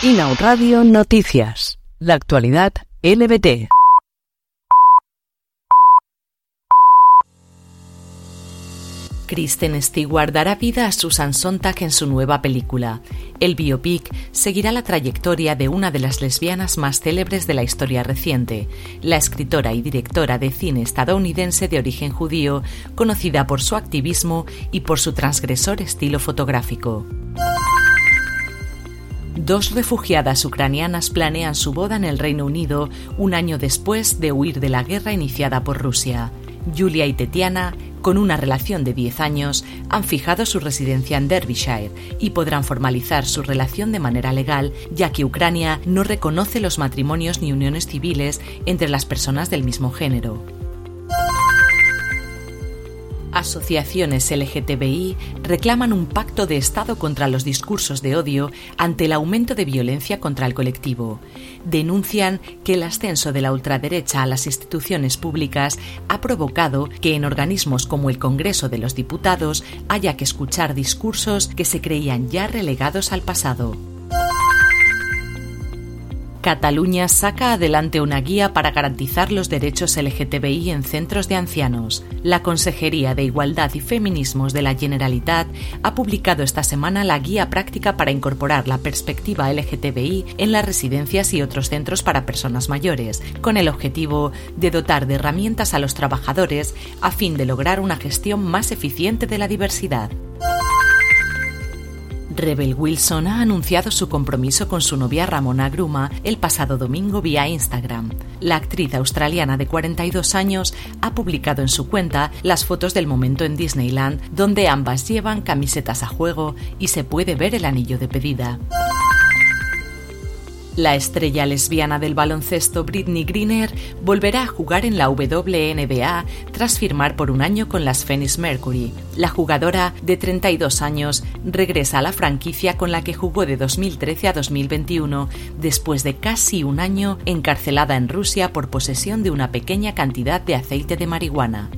Inau Radio Noticias. La actualidad LBT. Kristen Stewart dará vida a Susan Sontag en su nueva película. El biopic seguirá la trayectoria de una de las lesbianas más célebres de la historia reciente, la escritora y directora de cine estadounidense de origen judío, conocida por su activismo y por su transgresor estilo fotográfico. Dos refugiadas ucranianas planean su boda en el Reino Unido un año después de huir de la guerra iniciada por Rusia. Julia y Tetiana con una relación de 10 años, han fijado su residencia en Derbyshire y podrán formalizar su relación de manera legal, ya que Ucrania no reconoce los matrimonios ni uniones civiles entre las personas del mismo género. Asociaciones LGTBI reclaman un pacto de Estado contra los discursos de odio ante el aumento de violencia contra el colectivo. Denuncian que el ascenso de la ultraderecha a las instituciones públicas ha provocado que en organismos como el Congreso de los Diputados haya que escuchar discursos que se creían ya relegados al pasado. Cataluña saca adelante una guía para garantizar los derechos LGTBI en centros de ancianos. La Consejería de Igualdad y Feminismos de la Generalitat ha publicado esta semana la guía práctica para incorporar la perspectiva LGTBI en las residencias y otros centros para personas mayores, con el objetivo de dotar de herramientas a los trabajadores a fin de lograr una gestión más eficiente de la diversidad. Rebel Wilson ha anunciado su compromiso con su novia Ramona Gruma el pasado domingo vía Instagram. La actriz australiana de 42 años ha publicado en su cuenta las fotos del momento en Disneyland donde ambas llevan camisetas a juego y se puede ver el anillo de pedida. La estrella lesbiana del baloncesto Britney Greener volverá a jugar en la WNBA tras firmar por un año con las Phoenix Mercury. La jugadora de 32 años regresa a la franquicia con la que jugó de 2013 a 2021 después de casi un año encarcelada en Rusia por posesión de una pequeña cantidad de aceite de marihuana.